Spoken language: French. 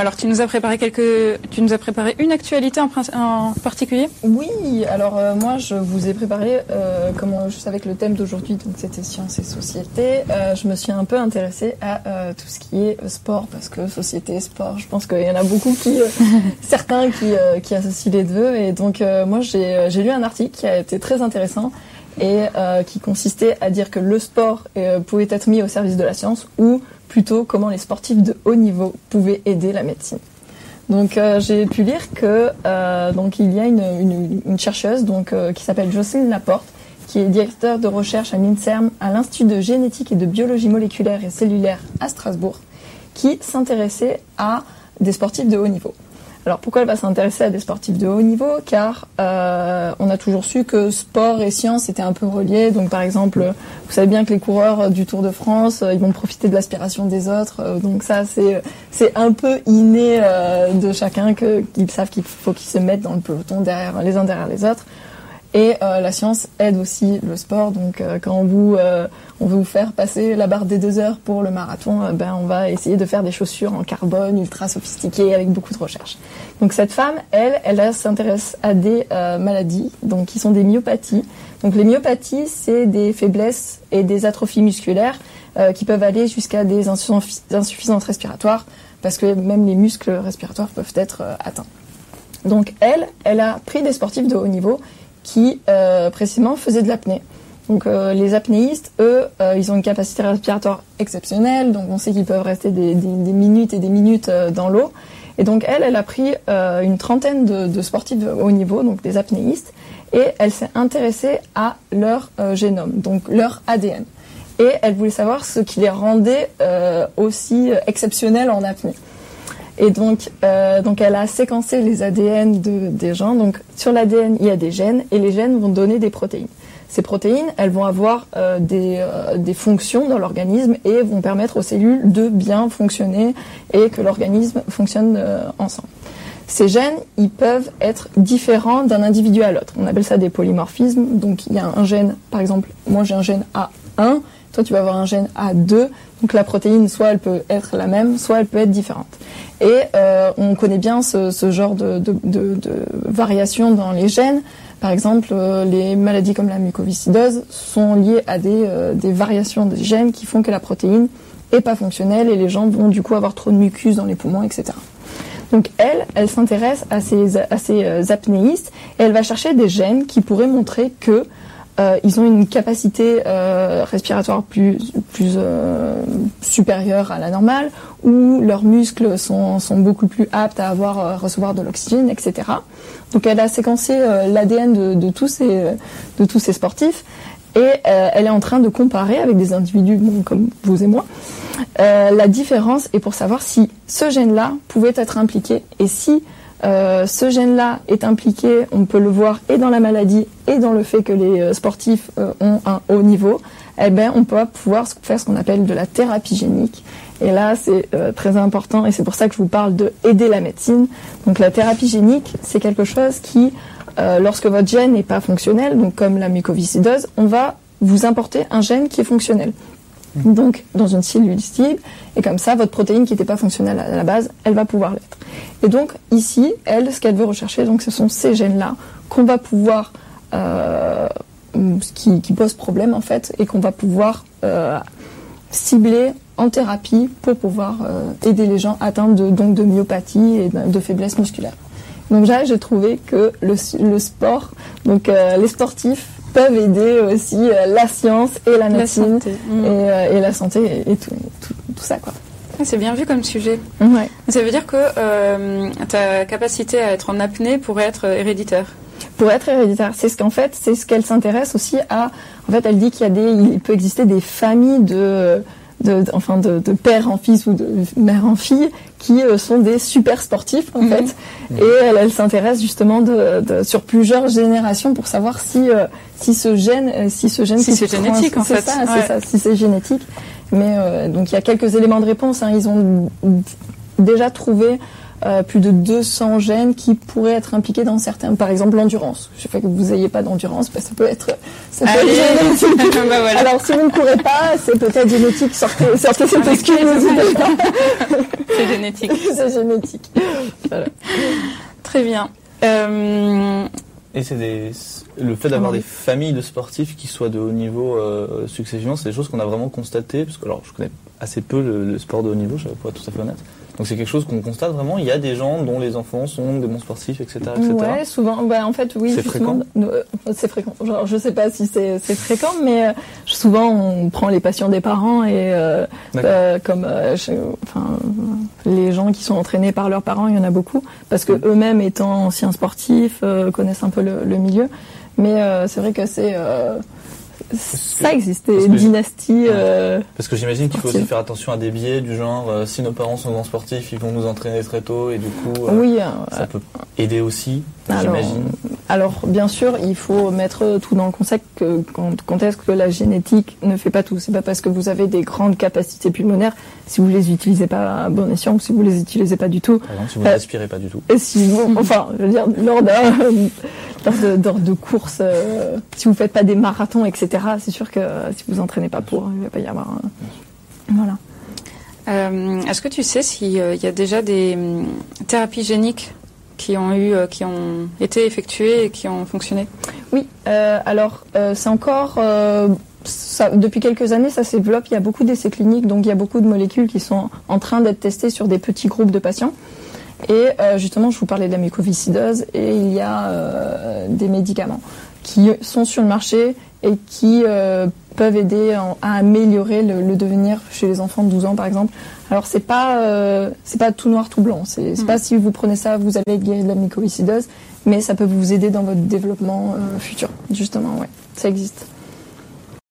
alors tu nous as préparé quelques, tu nous as préparé une actualité en, en particulier? Oui, alors euh, moi je vous ai préparé, euh, comme je savais que le thème d'aujourd'hui donc c'était sciences et société, euh, je me suis un peu intéressée à euh, tout ce qui est sport parce que société, sport, je pense qu'il y en a beaucoup qui, certains qui, qui associent les deux et donc moi j'ai lu un article qui a été très intéressant et qui consistait à dire que le sport pouvait être mis au service de la science ou plutôt comment les sportifs de haut niveau pouvaient aider la médecine. Donc euh, j'ai pu lire que euh, donc il y a une, chercheuse donc euh, qui s'appelle Jocelyne Laporte qui est directeur de recherche à l'INSERM à l'Institut de génétique et de biologie moléculaire et cellulaire à Strasbourg qui s'intéressait à des sportifs de haut niveau. Alors pourquoi elle va s'intéresser à des sportifs de haut niveau? Car euh, on a toujours su que sport et science étaient un peu reliés. Donc par exemple, vous savez bien que les coureurs du Tour de France, euh, ils vont profiter de l'aspiration des autres. Euh, donc ça, c'est c'est un peu inné de chacun qu'ils savent qu'il faut qu'ils se mettent dans le peloton derrière les uns derrière les autres. Et euh, la science aide aussi le sport. Donc euh, quand vous, euh, on veut vous faire passer la barre des deux heures pour le marathon, ben on va essayer de faire des chaussures en carbone ultra sophistiquées avec beaucoup de recherche. Donc cette femme, elle, elle s'intéresse à des maladies, donc qui sont des myopathies. Donc les myopathies, c'est des faiblesses et des atrophies musculaires qui peuvent aller jusqu'à des insuffisances respiratoires, parce que même les muscles respiratoires peuvent être atteints. Donc elle, elle a pris des sportifs de haut niveau qui euh, précisément faisaient de l'apnée. Donc euh, les apnéistes, eux, euh, ils ont une capacité respiratoire exceptionnelle, donc on sait qu'ils peuvent rester des, minutes et des minutes dans l'eau. Et donc elle, elle a pris une trentaine de, sportifs de haut niveau, donc des apnéistes, et elle s'est intéressée à leur génome, donc leur ADN. Et elle voulait savoir ce qui les rendait aussi exceptionnels en apnée. Et donc, euh, donc elle a séquencé les ADN de, des gens. Donc sur l'ADN, il y a des gènes et les gènes vont donner des protéines. Ces protéines, elles vont avoir euh, des, euh, des, fonctions dans l'organisme et vont permettre aux cellules de bien fonctionner et que l'organisme fonctionne euh, ensemble. Ces gènes, ils peuvent être différents d'un individu à l'autre. On appelle ça des polymorphismes. Donc il y a un gène, par exemple, moi j'ai un gène A1, toi tu vas avoir un gène A2. Donc la protéine, soit elle peut être la même, soit elle peut être différente. Et euh, on connaît bien ce, genre de, de, variation dans les gènes. Par exemple, euh, les maladies comme la mucoviscidose sont liées à des, euh, variations des gènes qui font que la protéine est pas fonctionnelle et les gens vont du coup avoir trop de mucus dans les poumons, etc. Donc elle, elle s'intéresse à ces apnéistes et elle va chercher des gènes qui pourraient montrer que euh, ils ont une capacité euh, respiratoire plus, plus euh, supérieure à la normale, ou leurs muscles sont, sont beaucoup plus aptes à avoir à recevoir de l'oxygène, etc. Donc elle a séquencé l'ADN de, de, tous ces, de tous ces sportifs et elle est en train de comparer avec des individus comme vous et moi la différence et pour savoir si ce gène-là pouvait être impliqué et si euh, ce gène-là est impliqué, on peut le voir et dans la maladie et dans le fait que les euh, sportifs euh, ont un haut niveau, eh ben, on peut pouvoir faire ce qu'on appelle de la thérapie génique. Et là, c'est très important et c'est pour ça que je vous parle de aider la médecine. Donc la thérapie génique, c'est quelque chose qui, lorsque votre gène n'est pas fonctionnel, donc comme la mucoviscidose, on va vous importer un gène qui est fonctionnel. Donc dans une cellule cible, et comme ça, votre protéine qui n'était pas fonctionnelle à la base, elle va pouvoir l'être. Et donc ici, elle, ce qu'elle veut rechercher, donc ce sont ces gènes-là qu'on va pouvoir, euh, qui, qui posent problème en fait, et qu'on va pouvoir euh, cibler en thérapie pour pouvoir euh, aider les gens atteints de, donc de myopathie et de, faiblesse musculaire. Donc là, j'ai trouvé que le, le sport, donc euh, les sportifs peuvent aider aussi la science et la médecine mmh. et, et, la santé et, tout, tout, tout ça quoi. C'est bien vu comme sujet. Ouais. Ça veut dire que euh, ta capacité à être en apnée pourrait être héréditaire. Pour être héréditaire, c'est ce qu'en fait, c'est ce qu'elle s'intéresse aussi à. En fait, elle dit qu'il y a des, il peut exister des familles de, de, enfin de, de, père en fils ou de mère en fille qui euh, sont des super sportifs en mhm. fait. Et elle, elle s'intéresse justement de, de, sur plusieurs générations pour savoir si euh, si ce gène, euh, si ce gène, si c'est génétique en fait, ça, c'est ça, si c'est génétique. Mais euh, donc il y a quelques éléments de réponse. Hein. Ils ont déjà trouvé euh, plus de 200 gènes qui pourraient être impliqués dans certains, par exemple l'endurance. Je sais que vous n'ayez pas d'endurance, bah, ça peut être, ça peut être génétique. bah voilà. Alors si vous ne courez pas, c'est peut-être génétique. Sortez, sortez cette excuse, C'est génétique. c'est génétique. Voilà. Très bien. Euh... Et c'est des, le fait d'avoir des familles de sportifs qui soient de haut niveau euh, successivement, c'est des choses qu'on a vraiment constatées, parce que alors je connais assez peu le, le sport de haut niveau, je vais pas être tout à fait honnête. Donc c'est quelque chose qu'on constate vraiment. Il y a des gens dont les enfants sont des bons sportifs, etc., etc. Ouais, souvent. Bah, en fait, oui. C'est fréquent. Euh, c'est fréquent. Genre, je sais pas si c'est fréquent, mais euh, souvent on prend les patients des parents et euh, euh comme, enfin, les gens qui sont entraînés par leurs parents, il y en a beaucoup, parce que mm. eux-mêmes étant anciens sportifs, connaissent un peu le, le milieu. Mais c'est vrai que c'est ça existe, des dynasties. Euh, parce que j'imagine qu'il faut aussi faire attention à des biais du genre euh, si nos parents sont grands sportifs, ils vont nous entraîner très tôt et du coup, euh, oui, ça peut aider aussi. J'imagine. Alors, bien sûr, il faut mettre tout dans le concept que quand, est-ce que la génétique ne fait pas tout. C'est pas parce que vous avez des grandes capacités pulmonaires, si vous les utilisez pas à bon escient ou si vous les utilisez pas du tout. Par exemple, si vous ne respirez pas du tout. Et si vous, enfin, je veux dire, lors d'un de, course, si vous faites pas des marathons, etc c'est sûr que si vous entraînez pas pour, il va pas y avoir. Voilà. Euh, est-ce que tu sais s'il euh, y a déjà des hum, thérapies géniques qui ont eu, euh, qui ont été effectuées et qui ont fonctionné? Oui. alors c'est encore. depuis quelques années, ça se développe. Il y a beaucoup d'essais cliniques, donc il y a beaucoup de molécules qui sont en train d'être testées sur des petits groupes de patients. Et justement, je vous parlais de la mucoviscidose et il y a des médicaments qui sont sur le marché et qui euh, peuvent aider à améliorer le, devenir chez les enfants de 12 ans par exemple. Alors c'est pas euh, c'est pas tout noir tout blanc. C'est mm. pas si vous prenez ça vous allez être guéri de la mycoviscidose, mais ça peut vous aider dans votre développement euh, futur justement. Ouais, ça existe.